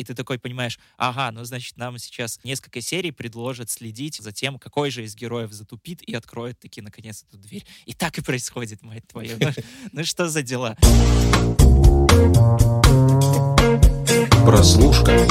и ты такой понимаешь, ага, ну, значит, нам сейчас несколько серий предложат следить за тем, какой же из героев затупит и откроет таки, наконец, эту дверь. И так и происходит, мать твою. Ну, ну что за дела? Прослушка.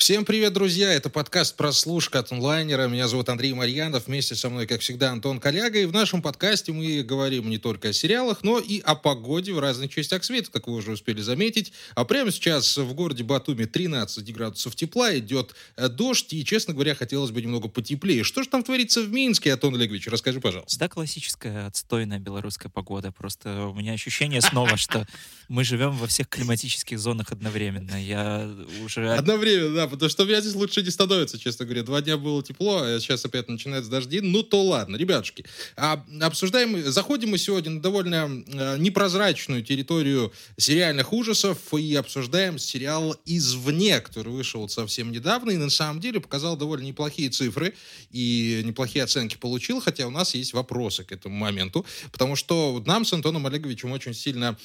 Всем привет, друзья! Это подкаст «Прослушка» от онлайнера. Меня зовут Андрей Марьянов. Вместе со мной, как всегда, Антон Коляга. И в нашем подкасте мы говорим не только о сериалах, но и о погоде в разных частях света, как вы уже успели заметить. А прямо сейчас в городе Батуми 13 градусов тепла, идет э, дождь, и, честно говоря, хотелось бы немного потеплее. Что же там творится в Минске, Антон Олегович? Расскажи, пожалуйста. Да, классическая отстойная белорусская погода. Просто у меня ощущение снова, что мы живем во всех климатических зонах одновременно. Я уже... Одновременно, да, потому что у меня здесь лучше не становится, честно говоря. Два дня было тепло, а сейчас опять начинается дожди. Ну то ладно, ребятушки. А, обсуждаем, заходим мы сегодня на довольно а, непрозрачную территорию сериальных ужасов и обсуждаем сериал «Извне», который вышел совсем недавно и на самом деле показал довольно неплохие цифры и неплохие оценки получил, хотя у нас есть вопросы к этому моменту, потому что нам с Антоном Олеговичем очень сильно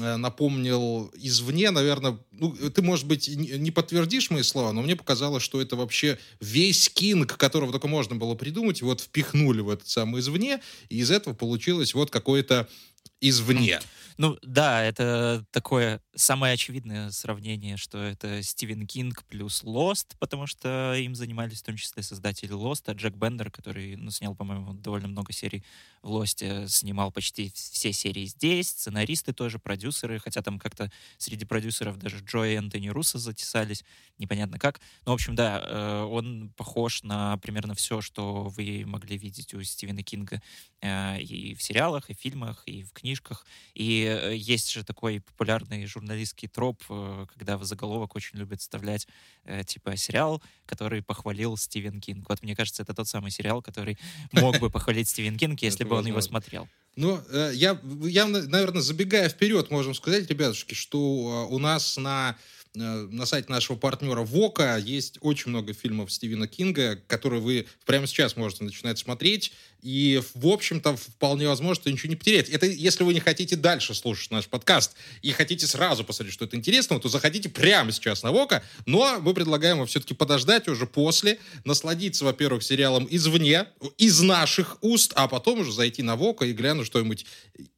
а, напомнил «Извне», наверное, ну, ты, может быть, не подтвердишь мои слова, но мне показалось, что это вообще весь кинг, которого только можно было придумать, вот впихнули в этот самый извне, и из этого получилось вот какое-то извне. Ну да, это такое самое очевидное сравнение, что это Стивен Кинг плюс Lost, потому что им занимались в том числе создатели Lost, а Джек Бендер, который ну, снял, по-моему, довольно много серий в Lost, снимал почти все серии здесь, сценаристы тоже, продюсеры, хотя там как-то среди продюсеров даже Джо и Энтони Руссо затесались, непонятно как. Ну, в общем, да, э, он похож на примерно все, что вы могли видеть у Стивена Кинга э, и в сериалах, и в фильмах, и в книжках. И э, есть же такой популярный журналистский троп, э, когда в заголовок очень любят вставлять э, типа сериал, который похвалил Стивен Кинг. Вот мне кажется, это тот самый сериал, который мог бы похвалить Стивен Кинг, если бы он его смотрел. Ну, я, я, наверное, забегая вперед, можем сказать, ребятушки, что у нас на на сайте нашего партнера Вока есть очень много фильмов Стивена Кинга, которые вы прямо сейчас можете начинать смотреть. И, в общем-то, вполне возможно, что ничего не потерять. Это если вы не хотите дальше слушать наш подкаст и хотите сразу посмотреть, что это интересно, то заходите прямо сейчас на Вока. Но мы предлагаем вам все-таки подождать уже после, насладиться, во-первых, сериалом извне, из наших уст, а потом уже зайти на Вока и глянуть что-нибудь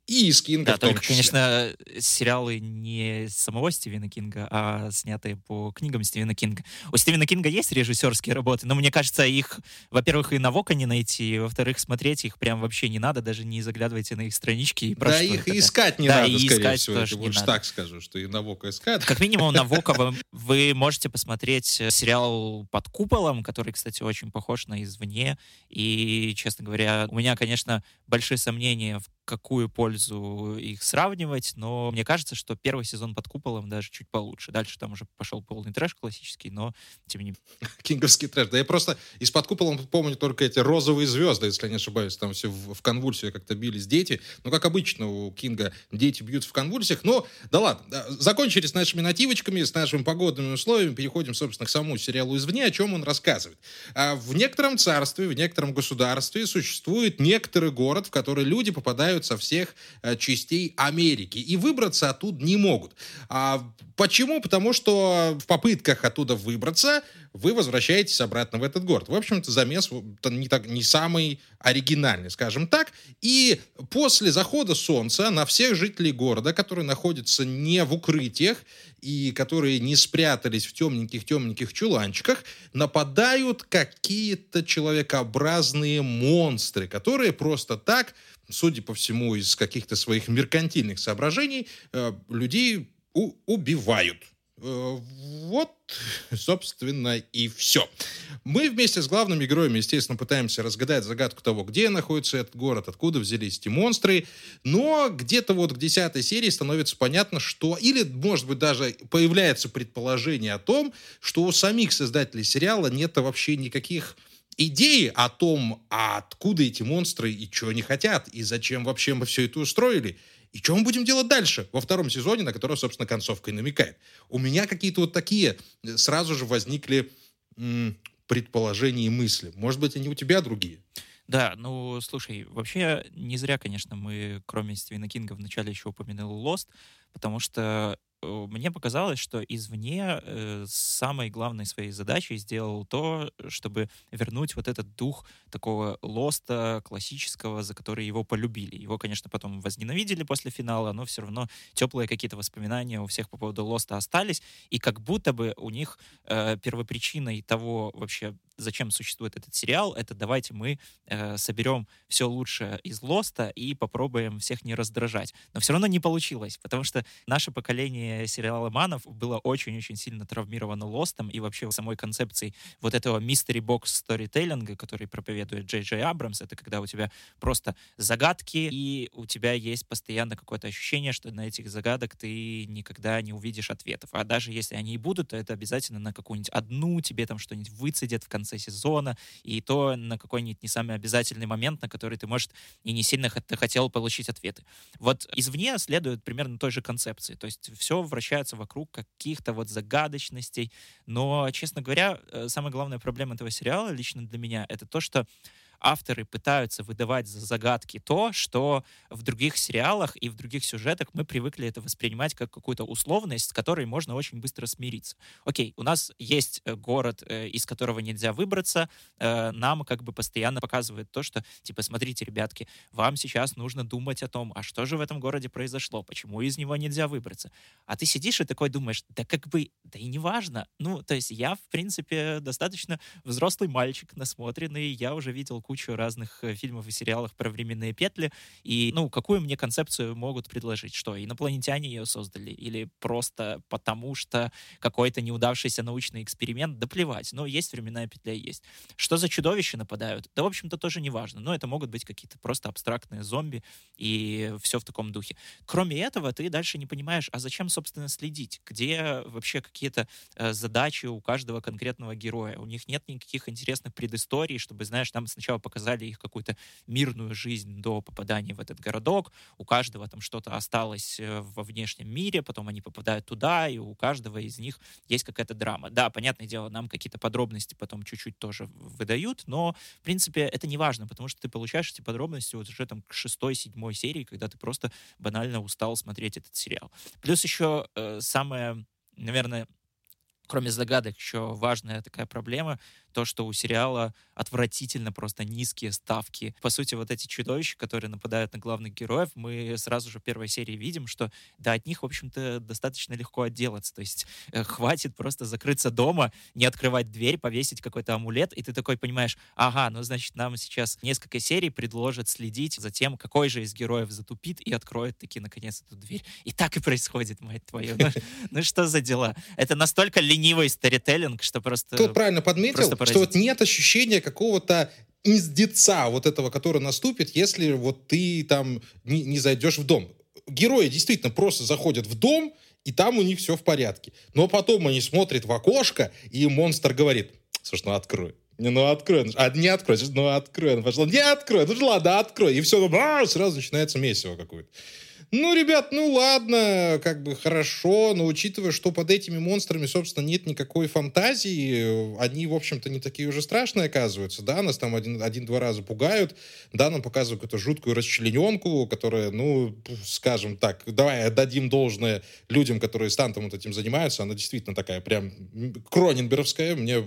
и из Кинга да, в том только, числе. конечно, сериалы не самого Стивена Кинга, а снятые по книгам Стивена Кинга. У Стивена Кинга есть режиссерские работы, но мне кажется, их, во-первых, и на Вока не найти, и, во-вторых, смотреть их прям вообще не надо, даже не заглядывайте на их странички. И да, их и искать не да, надо, и скорее искать всего. Тоже не надо. так скажу, что и на Вока искать. Как минимум на Вока вы, вы можете посмотреть э, сериал «Под куполом», который, кстати, очень похож на «Извне», и, честно говоря, у меня, конечно, большие сомнения в какую пользу их сравнивать, но мне кажется, что первый сезон под куполом даже чуть получше. Дальше там уже пошел полный трэш классический, но тем не менее. Кинговский трэш. Да я просто из-под куполом помню только эти розовые звезды, если я не ошибаюсь. Там все в, конвульсии как-то бились дети. Ну, как обычно у Кинга дети бьются в конвульсиях. Но, да ладно. Закончили с нашими нативочками, с нашими погодными условиями. Переходим, собственно, к самому сериалу «Извне», о чем он рассказывает. А в некотором царстве, в некотором государстве существует некоторый город, в который люди попадают приезжают со всех э, частей Америки и выбраться оттуда не могут. А почему? Потому что в попытках оттуда выбраться вы возвращаетесь обратно в этот город. В общем-то, замес не, так, не самый оригинальный, скажем так. И после захода солнца на всех жителей города, которые находятся не в укрытиях и которые не спрятались в темненьких-темненьких чуланчиках, нападают какие-то человекообразные монстры, которые просто так судя по всему, из каких-то своих меркантильных соображений, э, людей убивают. Э, вот, собственно, и все. Мы вместе с главными героями, естественно, пытаемся разгадать загадку того, где находится этот город, откуда взялись эти монстры, но где-то вот к десятой серии становится понятно, что, или, может быть, даже появляется предположение о том, что у самих создателей сериала нет вообще никаких идеи о том, а откуда эти монстры и что они хотят, и зачем вообще мы все это устроили, и что мы будем делать дальше во втором сезоне, на который, собственно, концовка и намекает. У меня какие-то вот такие э, сразу же возникли м- предположения и мысли. Может быть, они у тебя другие? Да, ну, слушай, вообще не зря, конечно, мы, кроме Стивена Кинга, вначале еще упомянули Lost, потому что мне показалось, что извне э, самой главной своей задачей сделал то, чтобы вернуть вот этот дух такого лоста классического, за который его полюбили. Его, конечно, потом возненавидели после финала, но все равно теплые какие-то воспоминания у всех по поводу лоста остались, и как будто бы у них э, первопричиной того вообще, зачем существует этот сериал, это давайте мы э, соберем все лучшее из Лоста и попробуем всех не раздражать. Но все равно не получилось, потому что наше поколение сериала манов было очень-очень сильно травмировано Лостом и вообще самой концепцией вот этого box сторителлинга, который проповедует Джей Джей Абрамс. Это когда у тебя просто загадки, и у тебя есть постоянно какое-то ощущение, что на этих загадок ты никогда не увидишь ответов. А даже если они и будут, то это обязательно на какую-нибудь одну тебе там что-нибудь выцедят в конце сезона, и то на какой-нибудь не самый обязательный момент, на который ты, может, и не сильно хотел получить ответы. Вот извне следует примерно той же концепции. То есть все вращается вокруг каких-то вот загадочностей. Но, честно говоря, э, самая главная проблема этого сериала лично для меня — это то, что авторы пытаются выдавать за загадки то, что в других сериалах и в других сюжетах мы привыкли это воспринимать как какую-то условность, с которой можно очень быстро смириться. Окей, у нас есть э, город, э, из которого нельзя выбраться, э, нам как бы постоянно показывают то, что, типа, смотрите, ребятки, вам сейчас нужно думать о том, а что же в этом городе произошло, почему из него нельзя выбраться. А ты сидишь и такой думаешь, да как бы, да и не важно. Ну, то есть я, в принципе, достаточно взрослый мальчик, насмотренный, я уже видел кучу разных э, фильмов и сериалов про временные петли. И, ну, какую мне концепцию могут предложить? Что, инопланетяне ее создали? Или просто потому, что какой-то неудавшийся научный эксперимент? Да плевать. Но есть временная петля, есть. Что за чудовища нападают? Да, в общем-то, тоже не важно. Но это могут быть какие-то просто абстрактные зомби и все в таком духе. Кроме этого, ты дальше не понимаешь, а зачем, собственно, следить? Где вообще какие-то э, задачи у каждого конкретного героя? У них нет никаких интересных предысторий, чтобы, знаешь, там сначала сначала показали их какую-то мирную жизнь до попадания в этот городок, у каждого там что-то осталось э, во внешнем мире, потом они попадают туда, и у каждого из них есть какая-то драма. Да, понятное дело, нам какие-то подробности потом чуть-чуть тоже выдают, но, в принципе, это не важно, потому что ты получаешь эти подробности вот уже там к шестой, седьмой серии, когда ты просто банально устал смотреть этот сериал. Плюс еще э, самое, наверное, кроме загадок, еще важная такая проблема то, что у сериала отвратительно просто низкие ставки. По сути, вот эти чудовища, которые нападают на главных героев, мы сразу же в первой серии видим, что да, от них, в общем-то, достаточно легко отделаться. То есть э, хватит просто закрыться дома, не открывать дверь, повесить какой-то амулет, и ты такой понимаешь, ага, ну, значит, нам сейчас несколько серий предложат следить за тем, какой же из героев затупит и откроет таки, наконец, эту дверь. И так и происходит, мать твою. Ну, ну что за дела? Это настолько ленивый старителлинг, что просто... Тут правильно подметил, что вот нет ощущения какого-то издеца вот этого, который наступит, если вот ты там не, не зайдешь в дом. Герои действительно просто заходят в дом, и там у них все в порядке. Но потом они смотрят в окошко, и монстр говорит, слушай, ну открой. Не, ну открой. А, не открой. Ну открой. Пошла, не открой. Ну ладно, открой. И все, сразу начинается месиво какое-то. Ну, ребят, ну ладно, как бы хорошо, но учитывая, что под этими монстрами, собственно, нет никакой фантазии, они, в общем-то, не такие уже страшные, оказываются, да, нас там один, один-два раза пугают, да, нам показывают эту жуткую расчлененку, которая, ну, скажем так, давай отдадим должное людям, которые стантом вот этим занимаются, она действительно такая прям кроненберговская, мне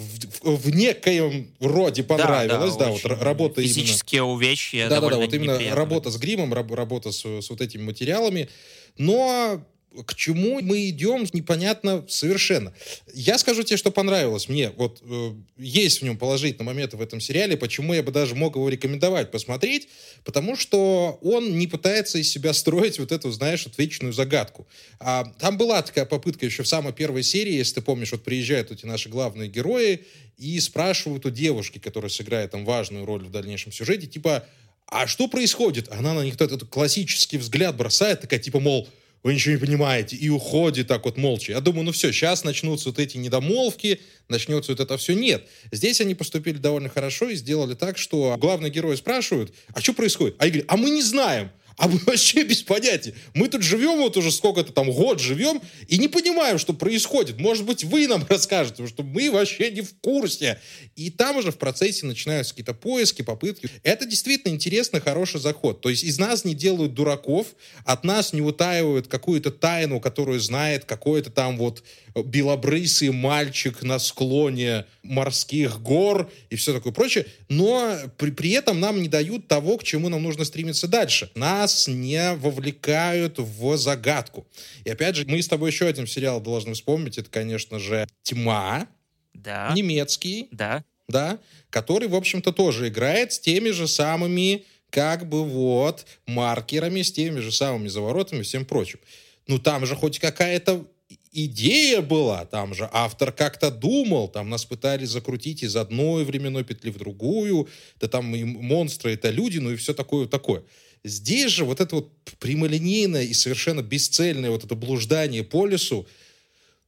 в, в некоем роде понравилось, да, да, да вот работа физические именно... увечья, да, да, да, вот именно работа с гримом, работа с, с вот этими материалами, но к чему мы идем, непонятно совершенно. Я скажу тебе, что понравилось мне. Вот э, есть в нем положительные моменты в этом сериале, почему я бы даже мог его рекомендовать посмотреть, потому что он не пытается из себя строить вот эту, знаешь, вот вечную загадку. А, там была такая попытка еще в самой первой серии, если ты помнишь, вот приезжают эти наши главные герои и спрашивают у девушки, которая сыграет там важную роль в дальнейшем сюжете, типа, а что происходит? Она на них этот классический взгляд бросает, такая, типа, мол, вы ничего не понимаете, и уходит так вот молча. Я думаю, ну все, сейчас начнутся вот эти недомолвки, начнется вот это все. Нет. Здесь они поступили довольно хорошо и сделали так, что главный герой спрашивают, а что происходит? А я говорю, а мы не знаем. А мы вообще без понятия. Мы тут живем вот уже сколько-то там год живем и не понимаем, что происходит. Может быть, вы нам расскажете, потому что мы вообще не в курсе. И там уже в процессе начинаются какие-то поиски, попытки. Это действительно интересный, хороший заход. То есть из нас не делают дураков, от нас не утаивают какую-то тайну, которую знает какой-то там вот белобрысый мальчик на склоне морских гор и все такое прочее, но при, при этом нам не дают того, к чему нам нужно стремиться дальше. Нас не вовлекают в загадку. И опять же, мы с тобой еще один сериал должны вспомнить, это, конечно же, «Тьма», да. немецкий, да. да, который, в общем-то, тоже играет с теми же самыми как бы вот маркерами, с теми же самыми заворотами и всем прочим. Ну, там же хоть какая-то идея была, там же автор как-то думал, там нас пытались закрутить из одной временной петли в другую, да там и монстры это люди, ну и все такое такое. Здесь же вот это вот прямолинейное и совершенно бесцельное вот это блуждание по лесу,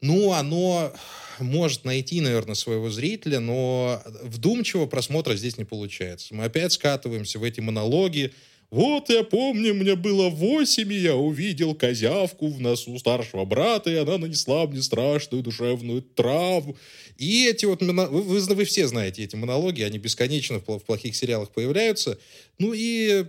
ну, оно может найти, наверное, своего зрителя, но вдумчивого просмотра здесь не получается. Мы опять скатываемся в эти монологи, вот я помню, мне было восемь, и я увидел козявку в носу старшего брата, и она нанесла мне страшную душевную травму. И эти вот, вы, вы, вы все знаете эти монологи, они бесконечно в, в плохих сериалах появляются. Ну и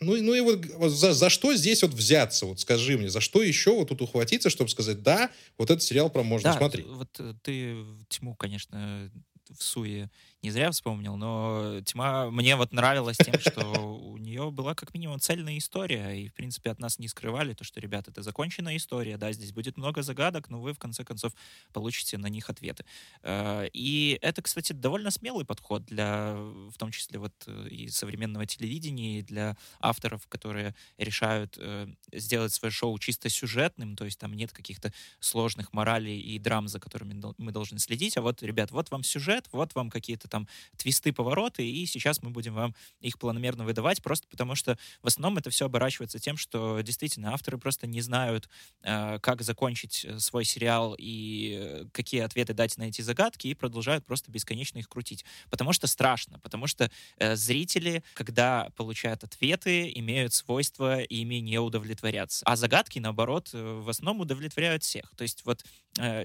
ну, ну и вот, за, за что здесь вот взяться? Вот скажи мне, за что еще вот тут ухватиться, чтобы сказать, да, вот этот сериал про можно да, смотреть? вот э, ты тьму, конечно, в суе не зря вспомнил, но «Тьма» мне вот нравилась тем, что у нее была как минимум цельная история, и, в принципе, от нас не скрывали то, что, ребята, это законченная история, да, здесь будет много загадок, но вы, в конце концов, получите на них ответы. Э, и это, кстати, довольно смелый подход для, в том числе, вот э, и современного телевидения, и для авторов, которые решают э, сделать свое шоу чисто сюжетным, то есть там нет каких-то сложных моралей и драм, за которыми мы должны следить, а вот, ребят, вот вам сюжет, вот вам какие-то там твисты, повороты, и сейчас мы будем вам их планомерно выдавать, просто потому что в основном это все оборачивается тем, что действительно авторы просто не знают, э, как закончить э, свой сериал и э, какие ответы дать на эти загадки, и продолжают просто бесконечно их крутить. Потому что страшно, потому что зрители, когда получают ответы, имеют свойство ими не удовлетворяться. А загадки, наоборот, в основном удовлетворяют всех. То есть вот,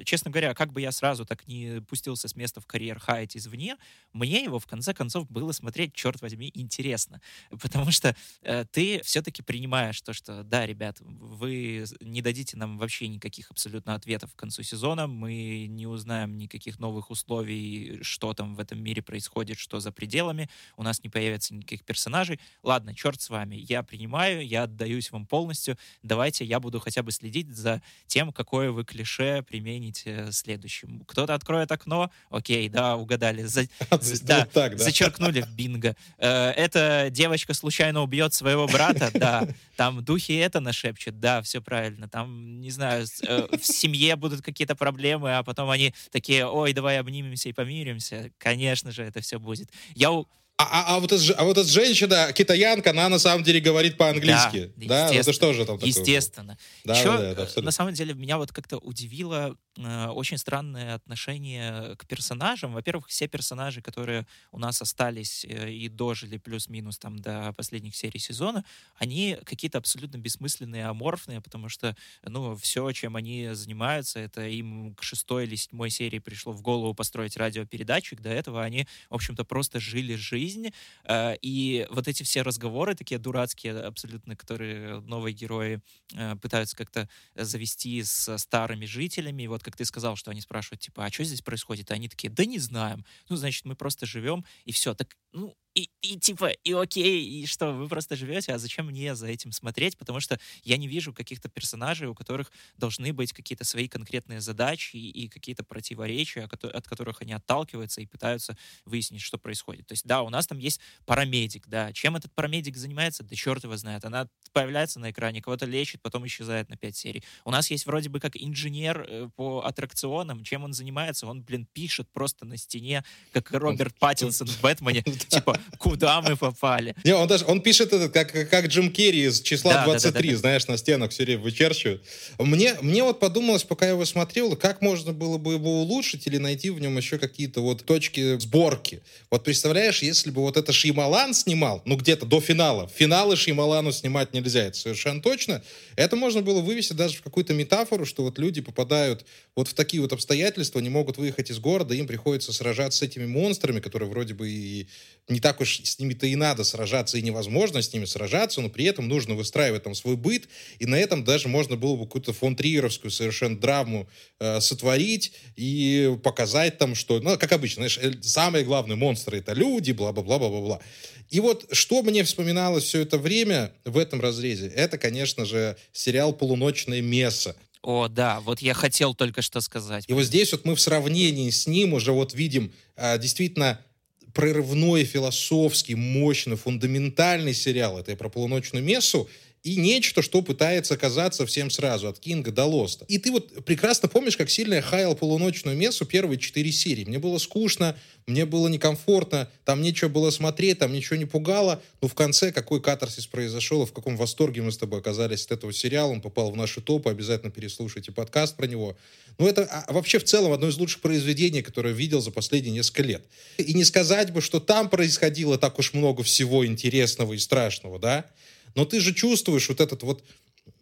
честно говоря, как бы я сразу так не пустился с места в карьер хайт извне, мне его, в конце концов, было смотреть, черт возьми, интересно. Потому что э, ты все-таки принимаешь то, что, да, ребят, вы не дадите нам вообще никаких абсолютно ответов к концу сезона, мы не узнаем никаких новых условий, что там в этом мире происходит, что за пределами, у нас не появится никаких персонажей. Ладно, черт с вами, я принимаю, я отдаюсь вам полностью, давайте я буду хотя бы следить за тем, какое вы клише примените следующим. Кто-то откроет окно, окей, да, угадали. За, да, так, да, зачеркнули в бинго. Э, эта девочка случайно убьет своего брата, да. Там духи это нашепчут, да, все правильно. Там, не знаю, э, в семье будут какие-то проблемы, а потом они такие, ой, давай обнимемся и помиримся. Конечно же, это все будет. Я а, а, а, вот эта, а вот эта женщина, китаянка, она на самом деле говорит по-английски. Да, да? Ну, это что же там такое? Естественно. Да, Еще, да, да, на самом деле, меня вот как-то удивило э, очень странное отношение к персонажам. Во-первых, все персонажи, которые у нас остались э, и дожили плюс-минус там до последних серий сезона, они какие-то абсолютно бессмысленные, аморфные, потому что, ну, все, чем они занимаются, это им к шестой или седьмой серии пришло в голову построить радиопередатчик. До этого они, в общем-то, просто жили жизнь жизнь, э, и вот эти все разговоры, такие дурацкие абсолютно, которые новые герои э, пытаются как-то завести с старыми жителями, и вот как ты сказал, что они спрашивают, типа, а что здесь происходит? И они такие, да не знаем. Ну, значит, мы просто живем, и все. Так, ну, и, и типа, и окей, и что, вы просто живете, а зачем мне за этим смотреть? Потому что я не вижу каких-то персонажей, у которых должны быть какие-то свои конкретные задачи и, и какие-то противоречия, от которых они отталкиваются и пытаются выяснить, что происходит. То есть, да, у нас там есть парамедик, да. Чем этот парамедик занимается? Да черт его знает. Она появляется на экране, кого-то лечит, потом исчезает на 5 серий. У нас есть вроде бы как инженер э, по аттракционам. Чем он занимается? Он, блин, пишет просто на стене, как Роберт Паттинсон в «Бэтмене». Типа, куда мы попали? Не, он даже, он пишет это, как, как Джим Керри из числа Да, да, 23, да, да, знаешь, на стенах все время вычерчивают. Мне, мне вот подумалось, пока я его смотрел, как можно было бы его улучшить или найти в нем еще какие-то вот точки сборки. Вот представляешь, если бы вот это Шьямалан снимал, ну где-то до финала, финалы Шьямалану снимать нельзя, это совершенно точно, это можно было вывести даже в какую-то метафору, что вот люди попадают вот в такие вот обстоятельства, не могут выехать из города, им приходится сражаться с этими монстрами, которые вроде бы и не так уж с ними-то и надо сражаться, и невозможно с ними сражаться, но при этом нужно выстраивать там свой быт, и на этом даже можно было бы какую-то фон Триеровскую совершенно драму э, сотворить и показать там, что, ну, как обычно, знаешь, э, самые главные монстры — это люди, бла-бла-бла-бла-бла-бла. И вот что мне вспоминалось все это время в этом разрезе, это, конечно же, сериал «Полуночное место». О, да, вот я хотел только что сказать. И вот здесь вот мы в сравнении с ним уже вот видим а, действительно прорывной, философский, мощный, фундаментальный сериал. Это я про полуночную мессу. И нечто, что пытается казаться всем сразу, от Кинга до Лоста. И ты вот прекрасно помнишь, как сильно я хаял полуночную мессу первые четыре серии. Мне было скучно, мне было некомфортно, там нечего было смотреть, там ничего не пугало. Но в конце какой катарсис произошел, и в каком восторге мы с тобой оказались от этого сериала. Он попал в наши топы, обязательно переслушайте подкаст про него. Ну, это а, вообще в целом одно из лучших произведений, которое я видел за последние несколько лет. И не сказать бы, что там происходило так уж много всего интересного и страшного, да? Но ты же чувствуешь вот этот вот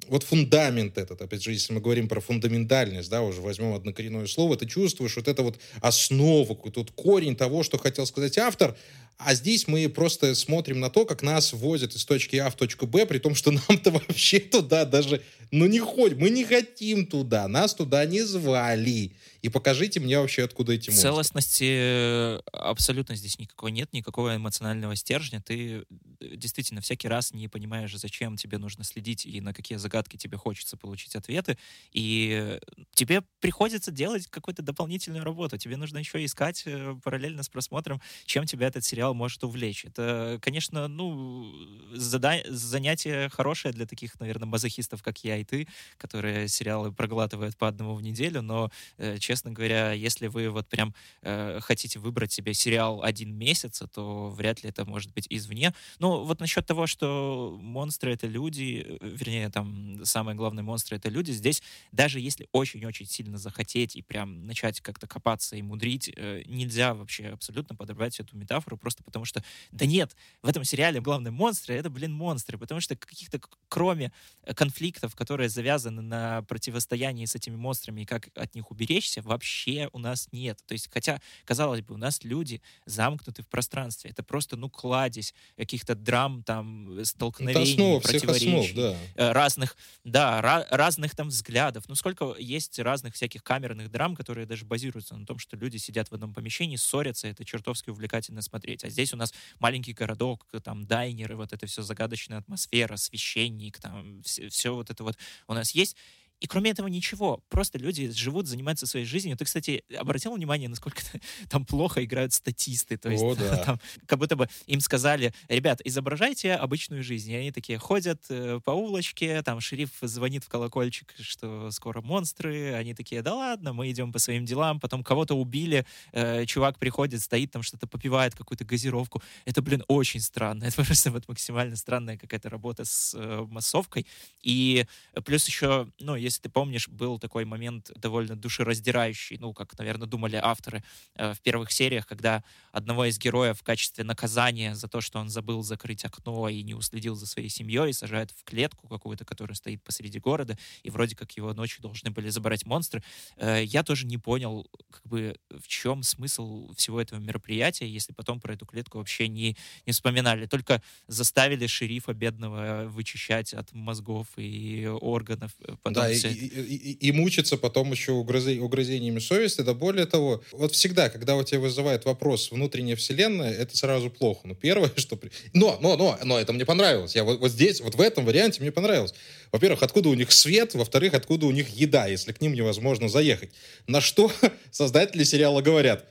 вот фундамент этот, опять же, если мы говорим про фундаментальность, да, уже возьмем однокоренное слово, ты чувствуешь вот это вот основу, вот корень того, что хотел сказать автор, а здесь мы просто смотрим на то, как нас возят из точки А в точку Б, при том, что нам-то вообще туда даже, ну не ходим, мы не хотим туда, нас туда не звали. И покажите мне вообще, откуда эти монстры. Целостности э, абсолютно здесь никакой нет, никакого эмоционального стержня. Ты э, действительно всякий раз не понимаешь, зачем тебе нужно следить и на какие загадки тебе хочется получить ответы. И тебе приходится делать какую-то дополнительную работу. Тебе нужно еще искать э, параллельно с просмотром, чем тебя этот сериал может увлечь. Это, конечно, ну, зада- занятие хорошее для таких, наверное, мазохистов, как я и ты, которые сериалы проглатывают по одному в неделю, но, э, честно говоря, если вы вот прям э, хотите выбрать себе сериал один месяц, то вряд ли это может быть извне. Ну, вот насчет того, что монстры — это люди, э, вернее, там, самые главные монстры — это люди, здесь даже если очень-очень сильно захотеть и прям начать как-то копаться и мудрить, э, нельзя вообще абсолютно подобрать эту метафору, просто потому что, да нет, в этом сериале главные монстры — это, блин, монстры, потому что каких-то, кроме э, конфликтов, которые завязаны на противостоянии с этими монстрами и как от них уберечься, вообще у нас нет. То есть, хотя, казалось бы, у нас люди замкнуты в пространстве. Это просто, ну, кладезь каких-то драм, там, э, Это столкновений, основа всех основ, противоречий да. э, разных, да, ра- разных там взглядов. Ну, сколько есть разных всяких камерных драм, которые даже базируются на том, что люди сидят в одном помещении, ссорятся, это чертовски увлекательно смотреть. А здесь у нас маленький городок, там дайнеры, вот это все загадочная атмосфера, священник, там все, вот это вот у нас есть. И кроме этого ничего. Просто люди живут, занимаются своей жизнью. Ты, кстати, обратил внимание, насколько там плохо играют статисты. То есть О, да. там как будто бы им сказали, ребят, изображайте обычную жизнь. И они такие ходят э, по улочке, там шериф звонит в колокольчик, что скоро монстры. Они такие, да ладно, мы идем по своим делам. Потом кого-то убили, э, чувак приходит, стоит там что-то попивает, какую-то газировку. Это, блин, очень странно. Это просто вот максимально странная какая-то работа с э, массовкой. И плюс еще, ну, если ты помнишь, был такой момент довольно душераздирающий, ну, как, наверное, думали авторы э, в первых сериях, когда одного из героев в качестве наказания за то, что он забыл закрыть окно и не уследил за своей семьей, сажают в клетку какую-то, которая стоит посреди города, и вроде как его ночью должны были забрать монстры. Э, Я тоже не понял, как бы, в чем смысл всего этого мероприятия, если потом про эту клетку вообще не, не вспоминали. Только заставили шерифа бедного вычищать от мозгов и органов. э, Потом Да, и, и, и- и мучиться потом еще угрызы- угрызениями совести. Да более того, вот всегда, когда у тебя вызывает вопрос внутренняя вселенная, это сразу плохо. Ну, первое, что... Но, но, но, но это мне понравилось. Я вот, вот здесь, вот в этом варианте мне понравилось. Во-первых, откуда у них свет, во-вторых, откуда у них еда, если к ним невозможно заехать. На что создатели сериала говорят?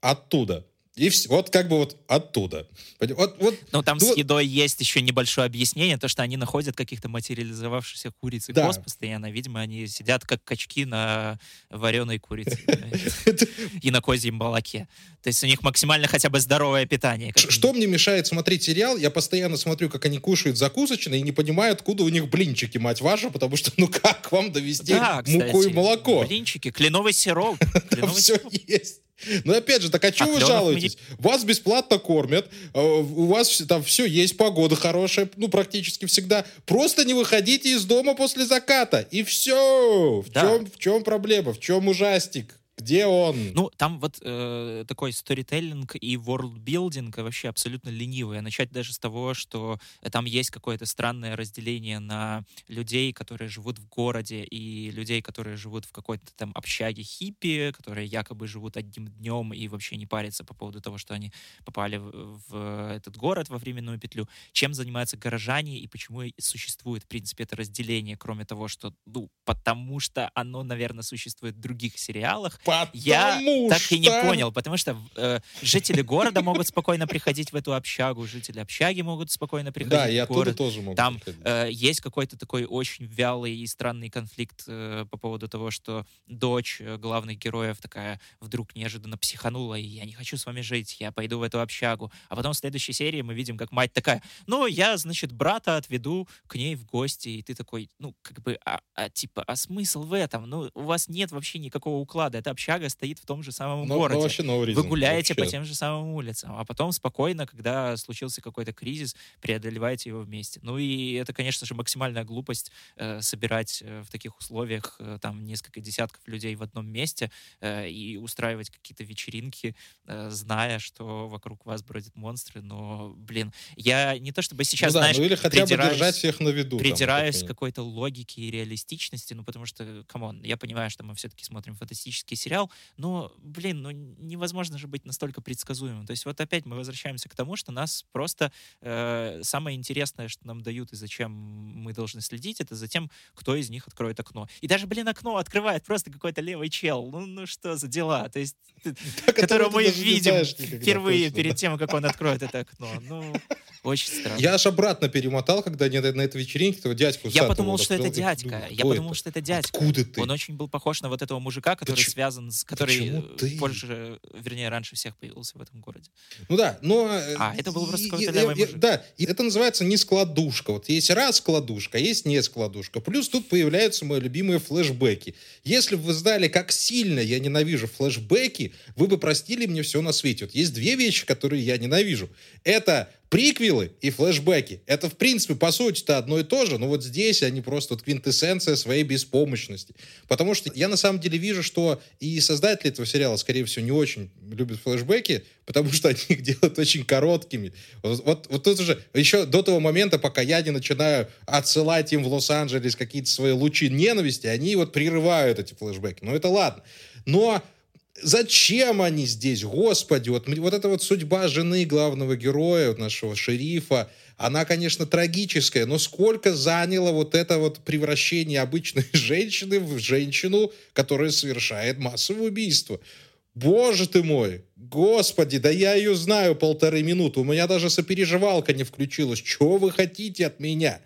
Оттуда. И все, вот как бы вот оттуда. Вот, вот, ну, там ну, с едой есть еще небольшое объяснение, то, что они находят каких-то материализовавшихся куриц и да. коз постоянно. Видимо, они сидят как качки на вареной курице и на козьем молоке. То есть у них максимально хотя бы здоровое питание. Что мне мешает смотреть сериал? Я постоянно смотрю, как они кушают закусочные и не понимаю, откуда у них блинчики, мать ваша, потому что, ну как вам довести муку и молоко? Блинчики, кленовый сироп. Все есть. Ну, опять же, так а а вы жалуетесь? Не... Вас бесплатно кормят, а, у вас там все есть, погода хорошая, ну, практически всегда. Просто не выходите из дома после заката, и все. В, да. чем, в чем проблема, в чем ужастик? Где он? Ну, там вот э, такой сторителлинг и ворлдбилдинг вообще абсолютно ленивый. А начать даже с того, что там есть какое-то странное разделение на людей, которые живут в городе, и людей, которые живут в какой-то там общаге хиппи, которые якобы живут одним днем и вообще не парятся по поводу того, что они попали в, в этот город во временную петлю. Чем занимаются горожане и почему существует, в принципе, это разделение, кроме того, что, ну, потому что оно, наверное, существует в других сериалах, Потому я так и не понял, потому что э, жители города могут спокойно приходить в эту общагу, жители общаги могут спокойно приходить да, в город. Да, тоже могу Там э, есть какой-то такой очень вялый и странный конфликт э, по поводу того, что дочь э, главных героев такая вдруг неожиданно психанула, и я не хочу с вами жить, я пойду в эту общагу. А потом в следующей серии мы видим, как мать такая, ну, я, значит, брата отведу к ней в гости, и ты такой, ну, как бы, а, а типа, а смысл в этом? Ну, у вас нет вообще никакого уклада, это общага стоит в том же самом но, городе. Но вообще но Вы гуляете вообще. по тем же самым улицам, а потом спокойно, когда случился какой-то кризис, преодолеваете его вместе. Ну и это, конечно же, максимальная глупость э, собирать э, в таких условиях э, там несколько десятков людей в одном месте э, и устраивать какие-то вечеринки, э, зная, что вокруг вас бродят монстры. Но, блин, я не то чтобы сейчас, ну, да, знаешь, ну или хотя бы держать всех на виду. Придираюсь к какой-то логике и реалистичности, ну потому что, come on, я понимаю, что мы все-таки смотрим фантастический сериал, но, блин, ну невозможно же быть настолько предсказуемым. То есть вот опять мы возвращаемся к тому, что нас просто э, самое интересное, что нам дают и зачем мы должны следить, это за тем, кто из них откроет окно. И даже, блин, окно открывает просто какой-то левый чел. Ну, ну что за дела? То есть, которого мы видим впервые перед тем, как он откроет это окно. Ну, очень странно. Я аж обратно перемотал, когда на, на этой вечеринке этого дядьку Я подумал, что это дядька. Я подумал, что это дядька. Откуда ты? Он очень был похож на вот этого мужика, который связан с который позже, вернее, раньше всех появился в этом городе. Ну да, но... Э, а, это был просто какой-то левый мужик. Да, и это называется не складушка. Вот есть раз складушка, есть не складушка. Плюс тут появляются мои любимые флешбеки. Если бы вы знали, как сильно я ненавижу флешбеки, вы бы простили мне все на свете. Вот есть две вещи, которые я ненавижу. Это приквелы и флешбеки. Это, в принципе, по сути-то одно и то же, но вот здесь они просто вот квинтэссенция своей беспомощности. Потому что я на самом деле вижу, что и создатели этого сериала, скорее всего, не очень любят флешбеки, потому что они их делают очень короткими. Вот, вот, вот тут уже, еще до того момента, пока я не начинаю отсылать им в Лос-Анджелес какие-то свои лучи ненависти, они вот прерывают эти флешбеки. Ну, это ладно. Но Зачем они здесь, господи? Вот, вот эта вот судьба жены главного героя, нашего шерифа, она, конечно, трагическая, но сколько заняло вот это вот превращение обычной женщины в женщину, которая совершает массовое убийство? Боже ты мой, господи, да я ее знаю полторы минуты, у меня даже сопереживалка не включилась. Чего вы хотите от меня?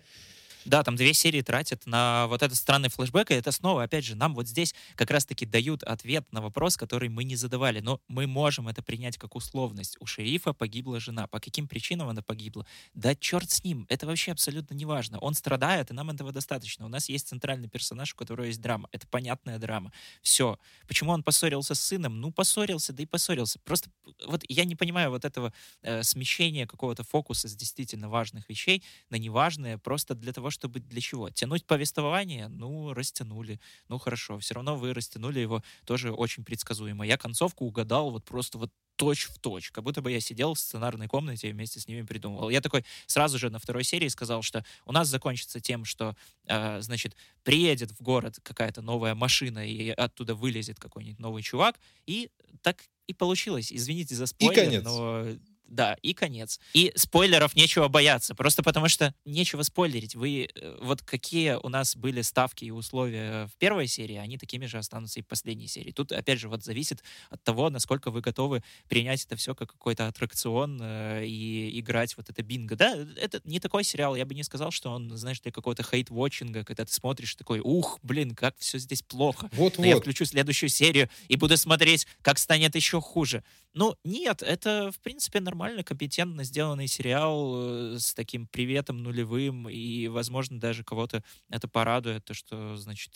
Да, там две серии тратят на вот этот странный флешбэк, и это снова, опять же, нам вот здесь как раз-таки дают ответ на вопрос, который мы не задавали, но мы можем это принять как условность. У шерифа погибла жена. По каким причинам она погибла? Да черт с ним, это вообще абсолютно не важно. Он страдает, и нам этого достаточно. У нас есть центральный персонаж, у которого есть драма. Это понятная драма. Все. Почему он поссорился с сыном? Ну, поссорился, да и поссорился. Просто вот я не понимаю вот этого э, смещения какого-то фокуса с действительно важных вещей на неважные, просто для того, чтобы для чего? Тянуть повествование? Ну, растянули. Ну, хорошо. Все равно вы растянули его тоже очень предсказуемо. Я концовку угадал вот просто вот точь в точь, как будто бы я сидел в сценарной комнате и вместе с ними придумывал. Я такой сразу же на второй серии сказал, что у нас закончится тем, что, э, значит, приедет в город какая-то новая машина и оттуда вылезет какой-нибудь новый чувак, и так и получилось. Извините за спойлер, но да, и конец. И спойлеров нечего бояться, просто потому что нечего спойлерить. Вы, э, вот какие у нас были ставки и условия в первой серии, они такими же останутся и в последней серии. Тут, опять же, вот зависит от того, насколько вы готовы принять это все как какой-то аттракцион э, и играть вот это бинго. Да, это не такой сериал, я бы не сказал, что он, знаешь, для какого-то хейт-вотчинга, когда ты смотришь такой, ух, блин, как все здесь плохо. Вот-вот. Я включу следующую серию и буду смотреть, как станет еще хуже. Ну, нет, это, в принципе, нормально, компетентно сделанный сериал э, с таким приветом нулевым, и, возможно, даже кого-то это порадует, то, что, значит,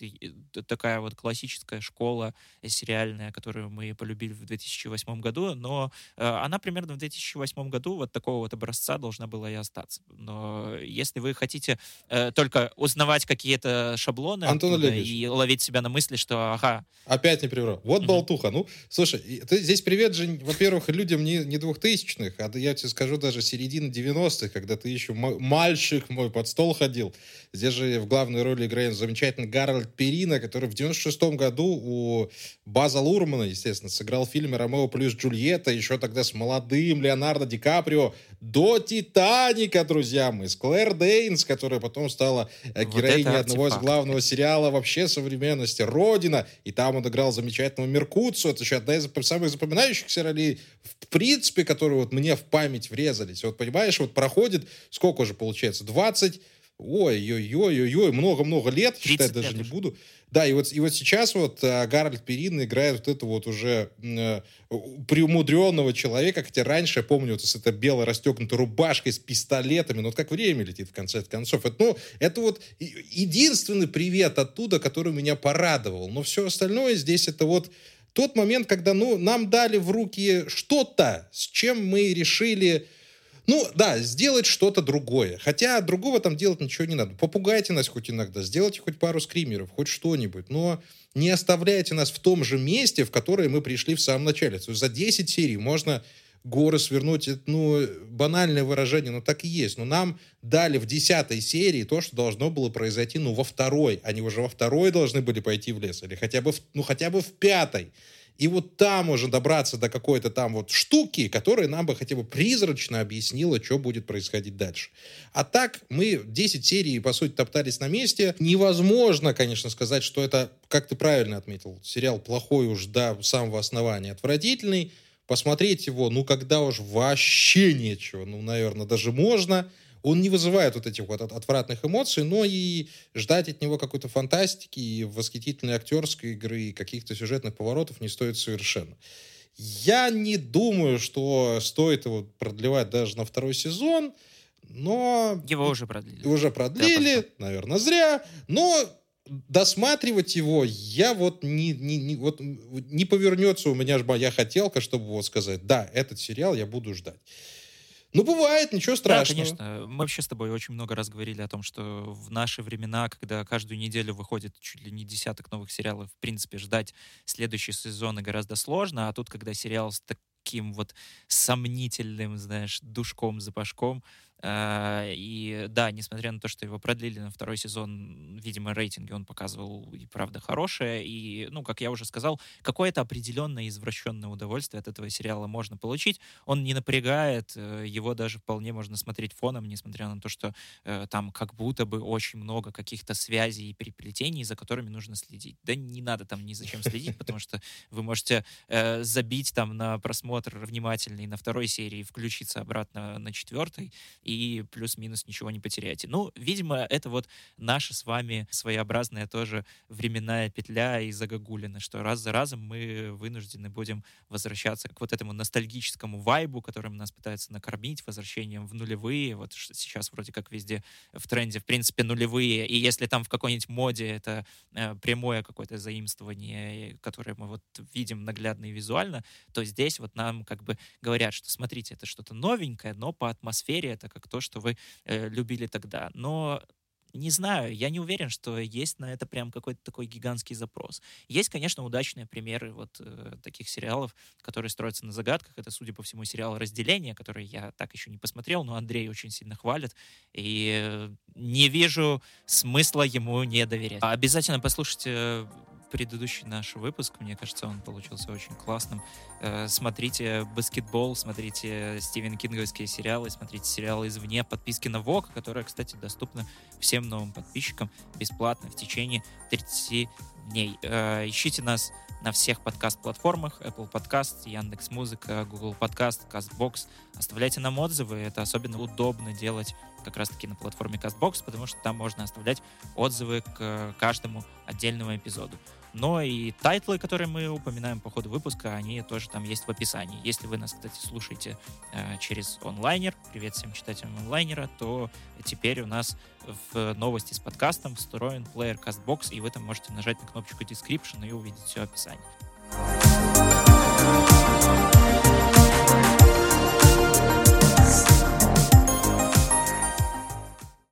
такая вот классическая школа сериальная, которую мы полюбили в 2008 году, но э, она примерно в 2008 году вот такого вот образца должна была и остаться. Но если вы хотите э, только узнавать какие-то шаблоны Антон и ловить себя на мысли, что, ага... Опять не приврал. Вот mm-hmm. болтуха. Ну, слушай, ты, здесь привет же во-первых, людям не, не двухтысячных, а я тебе скажу даже середины 90-х, когда ты еще мальчик мой под стол ходил. Здесь же в главной роли играет замечательный Гарольд Перина, который в 96-м году у База Лурмана, естественно, сыграл в фильме «Ромео плюс Джульетта», еще тогда с молодым Леонардо Ди Каприо, до «Титаника», друзья мои, с Клэр Дейнс, которая потом стала э, героиней вот одного из главного сериала вообще современности «Родина», и там он играл замечательного Меркуцу, это еще одна из самых запоминающихся ролей, в принципе, которые вот мне в память врезались. Вот понимаешь, вот проходит, сколько уже получается, 20 ой-ой-ой-ой-ой, много-много лет, считать даже лет не буду. Да, и вот, и вот сейчас вот а, Гарольд Перин играет вот это вот уже э, приумудренного человека, хотя раньше, я помню, вот с этой белой расстегнутой рубашкой с пистолетами, ну вот как время летит в конце концов. Это, ну, это вот единственный привет оттуда, который меня порадовал. Но все остальное здесь это вот тот момент, когда ну, нам дали в руки что-то, с чем мы решили ну, да, сделать что-то другое. Хотя другого там делать ничего не надо. Попугайте нас хоть иногда, сделайте хоть пару скримеров, хоть что-нибудь. Но не оставляйте нас в том же месте, в которое мы пришли в самом начале. То есть за 10 серий можно горы свернуть, ну, банальное выражение, но так и есть. Но нам дали в десятой серии то, что должно было произойти, ну, во второй. Они уже во второй должны были пойти в лес. Или хотя бы, в, ну, хотя бы в пятой. И вот там уже добраться до какой-то там вот штуки, которая нам бы хотя бы призрачно объяснила, что будет происходить дальше. А так мы 10 серий, по сути, топтались на месте. Невозможно, конечно, сказать, что это, как ты правильно отметил, сериал плохой уж до самого основания, отвратительный. Посмотреть его, ну, когда уж вообще нечего, ну, наверное, даже можно – он не вызывает вот этих вот отвратных эмоций, но и ждать от него какой-то фантастики и восхитительной актерской игры и каких-то сюжетных поворотов не стоит совершенно. Я не думаю, что стоит его продлевать даже на второй сезон, но... Его уже продлили. Уже продлили, да, наверное, зря, но досматривать его я вот не, не, не, вот не повернется у меня же моя хотелка, чтобы вот сказать, да, этот сериал я буду ждать. Ну, бывает, ничего страшного. Да, конечно. Мы вообще с тобой очень много раз говорили о том, что в наши времена, когда каждую неделю выходит чуть ли не десяток новых сериалов, в принципе, ждать следующий сезон гораздо сложно, а тут, когда сериал с таким вот сомнительным, знаешь, душком-запашком, Э, и да, несмотря на то, что его продлили на второй сезон, видимо, рейтинги он показывал и правда хорошие. И, ну, как я уже сказал, какое-то определенное извращенное удовольствие от этого сериала можно получить. Он не напрягает, э, его даже вполне можно смотреть фоном, несмотря на то, что э, там как будто бы очень много каких-то связей и переплетений, за которыми нужно следить. Да не надо там ни за чем следить, потому что вы можете забить там на просмотр внимательный на второй серии, включиться обратно на четвертой, и плюс-минус ничего не потеряете. Ну, видимо, это вот наша с вами своеобразная тоже временная петля и загогулина, что раз за разом мы вынуждены будем возвращаться к вот этому ностальгическому вайбу, которым нас пытаются накормить, возвращением в нулевые. Вот сейчас вроде как везде в тренде, в принципе, нулевые. И если там в какой-нибудь моде это э, прямое какое-то заимствование, которое мы вот видим наглядно и визуально, то здесь вот нам как бы говорят, что смотрите, это что-то новенькое, но по атмосфере это как то, что вы э, любили тогда. Но не знаю, я не уверен, что есть на это прям какой-то такой гигантский запрос. Есть, конечно, удачные примеры вот э, таких сериалов, которые строятся на загадках. Это, судя по всему, сериал «Разделение», который я так еще не посмотрел, но Андрей очень сильно хвалит. И не вижу смысла ему не доверять. Обязательно послушайте предыдущий наш выпуск. Мне кажется, он получился очень классным. Э, смотрите баскетбол, смотрите Стивен Кинговские сериалы, смотрите сериалы извне, подписки на ВОК, которые, кстати, доступны всем новым подписчикам бесплатно в течение 30 дней. Э, ищите нас на всех подкаст-платформах, Apple Podcast, Яндекс Музыка, Google Podcast, CastBox. Оставляйте нам отзывы, это особенно удобно делать как раз-таки на платформе CastBox, потому что там можно оставлять отзывы к каждому отдельному эпизоду. Но и тайтлы, которые мы упоминаем по ходу выпуска, они тоже там есть в описании. Если вы нас, кстати, слушаете э, через онлайнер, привет всем читателям онлайнера, то теперь у нас в новости с подкастом встроен плеер CastBox, и вы там можете нажать на кнопочку description и увидеть все описание.